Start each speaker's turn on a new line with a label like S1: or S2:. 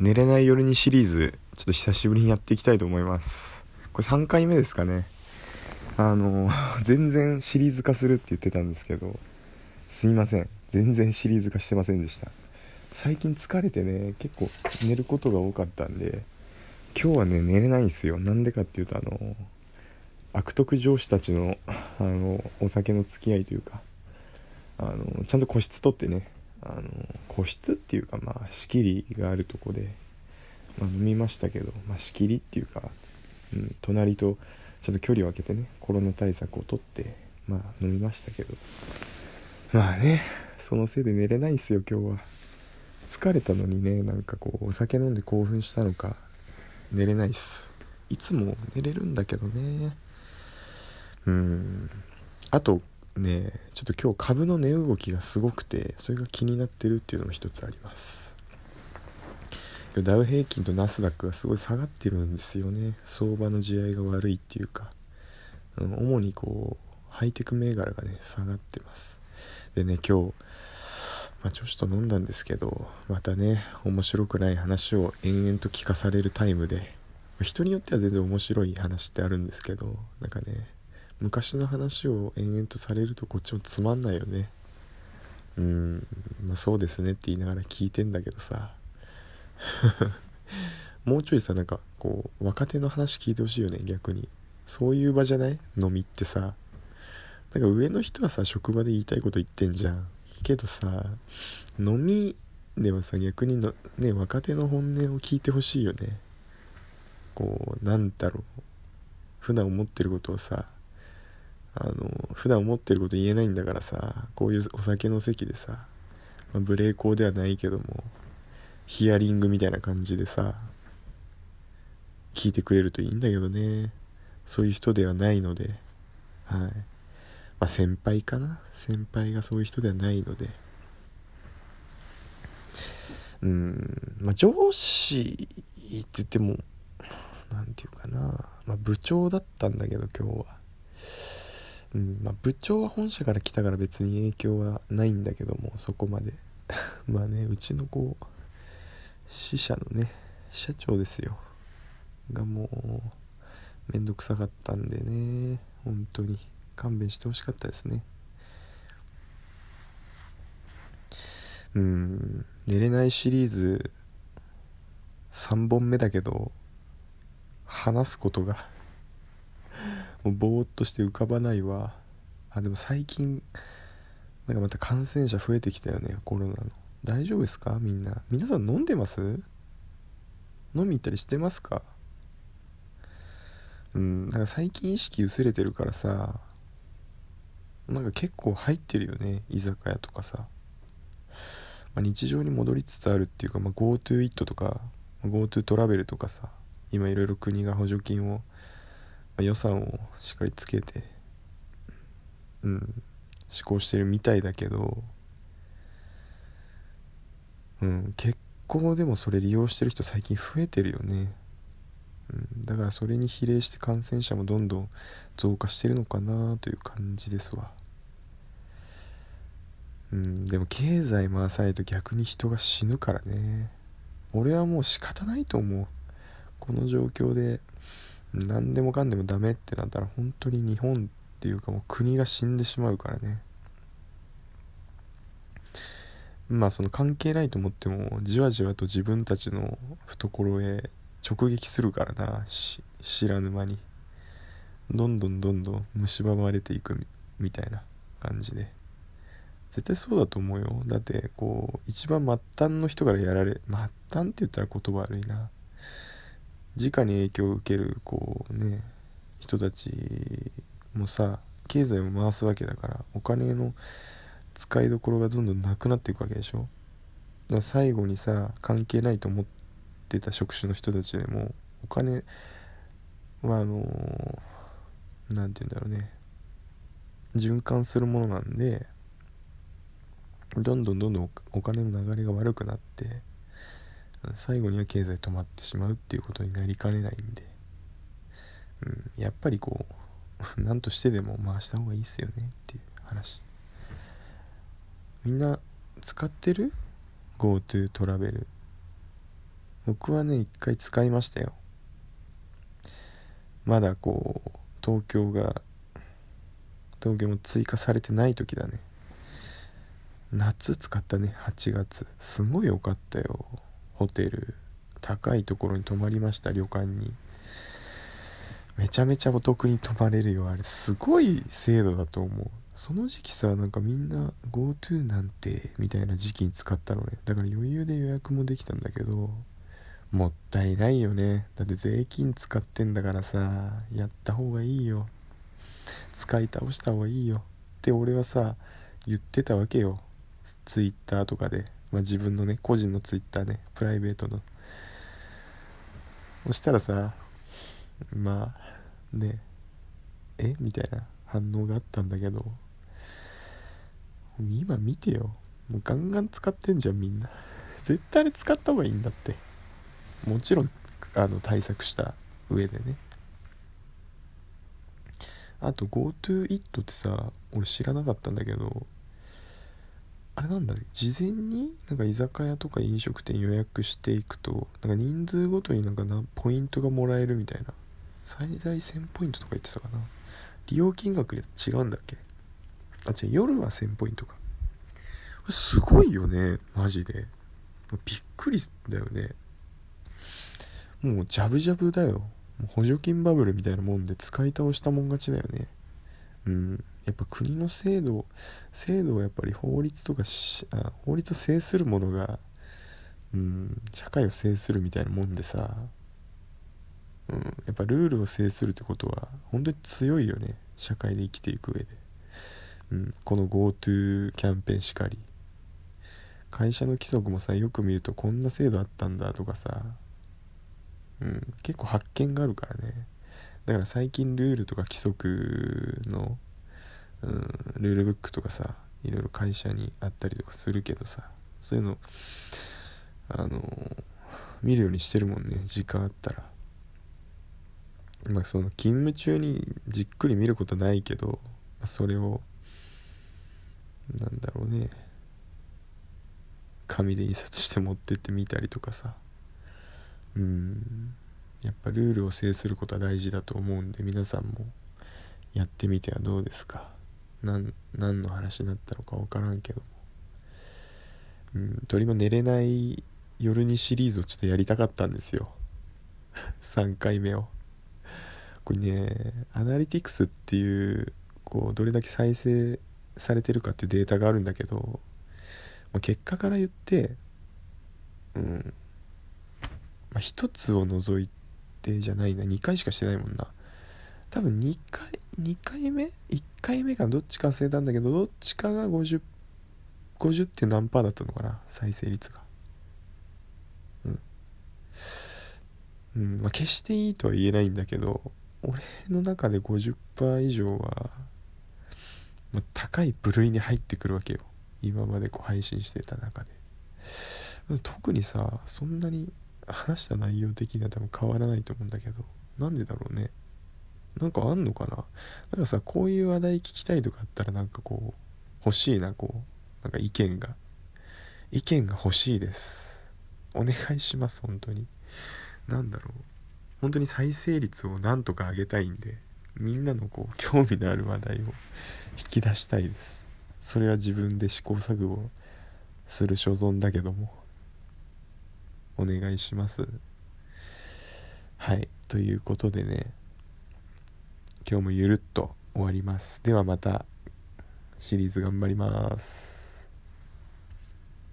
S1: 寝れない夜にシリーズちょっと久しぶりにやっていきたいと思います。これ3回目ですかね。あの 全然シリーズ化するって言ってたんですけどすいません。全然シリーズ化してませんでした。最近疲れてね結構寝ることが多かったんで今日はね寝れないんですよ。なんでかっていうとあの悪徳上司たちのあのお酒の付き合いというかあのちゃんと個室取ってねあの個室っていうかまあ仕切りがあるとこで、まあ、飲みましたけど、まあ、仕切りっていうか、うん、隣とちゃんと距離を空けてねコロナ対策をとってまあ飲みましたけど。まあねそのせいで寝れないんすよ今日は。疲れたのにねなんかこうお酒飲んで興奮したのか寝れないっす。いつも寝れるんだけどね。うん。あとねちょっと今日株の値動きがすごくてそれが気になってるっていうのも一つあります。ダウ平均とナスダックがすごい下がってるんですよね。相場の地合いが悪いっていうか、うん、主にこうハイテク銘柄がね下がってます。でね今日、まあ、女子と飲んだんですけどまたね面白くない話を延々と聞かされるタイムで人によっては全然面白い話ってあるんですけどなんかね昔の話を延々とされるとこっちもつまんないよね。うんまあそうですねって言いながら聞いてんだけどさ。もうちょいさなんかこう若手の話聞いてほしいよね逆に。そういう場じゃない？飲みってさ。なんか上の人はさ職場で言いたいこと言ってんじゃん。けどさ飲みではさ逆にのね若手の本音を聞いてほしいよね。こうなんだろう。普段思ってることをさあの普段思ってること言えないんだからさこういうお酒の席でさ、まあ、ブレーコーではないけどもヒアリングみたいな感じでさ聞いてくれるといいんだけどね。そういう人ではないので。はい。まあ先輩かな？先輩がそういう人ではないので。うん。まあ上司って言っても何て言うかな、まあ、部長だったんだけど今日は。うんまあ、部長は本社から来たから別に影響はないんだけどもそこまで。まあねうちのこう支社のね社長ですよ。がもうめんどくさかったんでね本当に勘弁してほしかったですね。うん寝れないシリーズ3本目だけど話すことがもうぼーっとして浮かばないわ。あでも最近なんかまた感染者増えてきたよねコロナの。大丈夫ですか？みんな。皆さん飲んでます？飲み行ったりしてますか？うんなんか最近意識薄れてるからさなんか結構入ってるよね居酒屋とかさ、まあ、日常に戻りつつあるっていうか、まあ、GoTo イットとか GoTo トラベルとかさ今いろいろ国が補助金を、予算をしっかりつけてうん施行してるみたいだけどうん結構でもそれ利用してる人最近増えてるよね、うん、だからそれに比例して感染者もどんどん増加してるのかなという感じですわ。うんでも経済回さないと逆に人が死ぬからね。俺はもう仕方ないと思う。この状況で何でもかんでもダメってなったら本当に日本っていうかもう国が死んでしまうからね。まあその関係ないと思ってもじわじわと自分たちの懐へ直撃するからな。知らぬ間に。どんどんどんどん蝕まれていくみたいな感じで。絶対そうだと思うよ。だってこう一番末端の人からやられ末端って言ったら言葉悪いな。直に影響を受けるこうね人たちもさ経済を回すわけだからお金の使いどころがどんどんなくなっていくわけでしょ。だから最後にさ関係ないと思ってた職種の人たちでもお金はあの何て言うんだろうね。循環するものなんでどんどんどんどんお金の流れが悪くなって最後には経済止まってしまうっていうことになりかねないんで、うん、やっぱりこう 何としてでも回した方がいいっすよねっていう話。みんな使ってる ?GoTo トラベル。僕はね一回使いましたよ。まだこう東京が東京も追加されてない時だね。夏使ったね8月。すごい良かったよ。ホテル高いところに泊まりました旅館に。めちゃめちゃお得に泊まれるよあれ。すごい制度だと思う。その時期さなんかみんな GoTo なんてみたいな時期に使ったのね。だから余裕で予約もできたんだけどもったいないよね。だって税金使ってんだからさやった方がいいよ。使い倒した方がいいよ。って俺はさ言ってたわけよ。Twitter とかで、まあ、自分のね個人の Twitter ねプライベートの。そしたらさまあねえ？みたいな反応があったんだけど今見てよ。もうガンガン使ってんじゃんみんな。絶対あれ使った方がいいんだって。もちろんあの対策した上でね。あと GoToIt ってさ俺知らなかったんだけどあれなんだね。事前になんか居酒屋とか飲食店予約していくとなんか人数ごとになんかなポイントがもらえるみたいな。最大1000ポイントとか言ってたかな。利用金額で違うんだっけ？あ違う夜は1000ポイントか。すごいよね。マジで。びっくりだよね。もうジャブジャブだよ。補助金バブルみたいなもんで使い倒したもん勝ちだよね。うん。やっぱ国の制度制度はやっぱり法律とかあ法律を制するものがうん社会を制するみたいなもんでさうんやっぱルールを制するってことは本当に強いよね社会で生きていく上で、うん、この GoTo キャンペーンしかり。会社の規則もさよく見るとこんな制度あったんだとかさうん、結構発見があるからね。だから最近ルールとか規則の、うん、ルールブックとかさいろいろ会社にあったりとかするけどさそういうのあの見るようにしてるもんね時間あったら。まあその勤務中にじっくり見ることないけど、それをなんだろうね。紙で印刷して持ってってみたりとかさ。うん。やっぱルールを制することは大事だと思うんで皆さんもやってみてはどうですか？何何の話になったのか分からんけどうん鳥も寝れない夜にシリーズをちょっとやりたかったんですよ。3回目を。これねアナリティクスっていうこうどれだけ再生されてるかっていうデータがあるんだけど結果から言ってうんまあ、1つを除いてじゃないな。2回しかしてないもんな。多分2回2回目？1回目がどっちか忘れたんだけどどっちかが 50, 50. って何パーだったのかな？再生率が。うん。うん。まあ決していいとは言えないんだけど俺の中で50%以上は、ま、高い部類に入ってくるわけよ。今までこう配信してた中で。特にさそんなに話した内容的には多分変わらないと思うんだけど。なんでだろうね。なんかあんのかな。なんかさこういう話題聞きたいとかあったらなんかこう欲しいなこう。なんか意見が。意見が欲しいです。お願いします本当に。何だろう。本当に再生率をなんとか上げたいんでみんなのこう興味のある話題を引き出したいです。それは自分で試行錯誤する所存だけども。お願いします。はい。ということでね今日もゆるっと終わります。ではまたシリーズ頑張ります。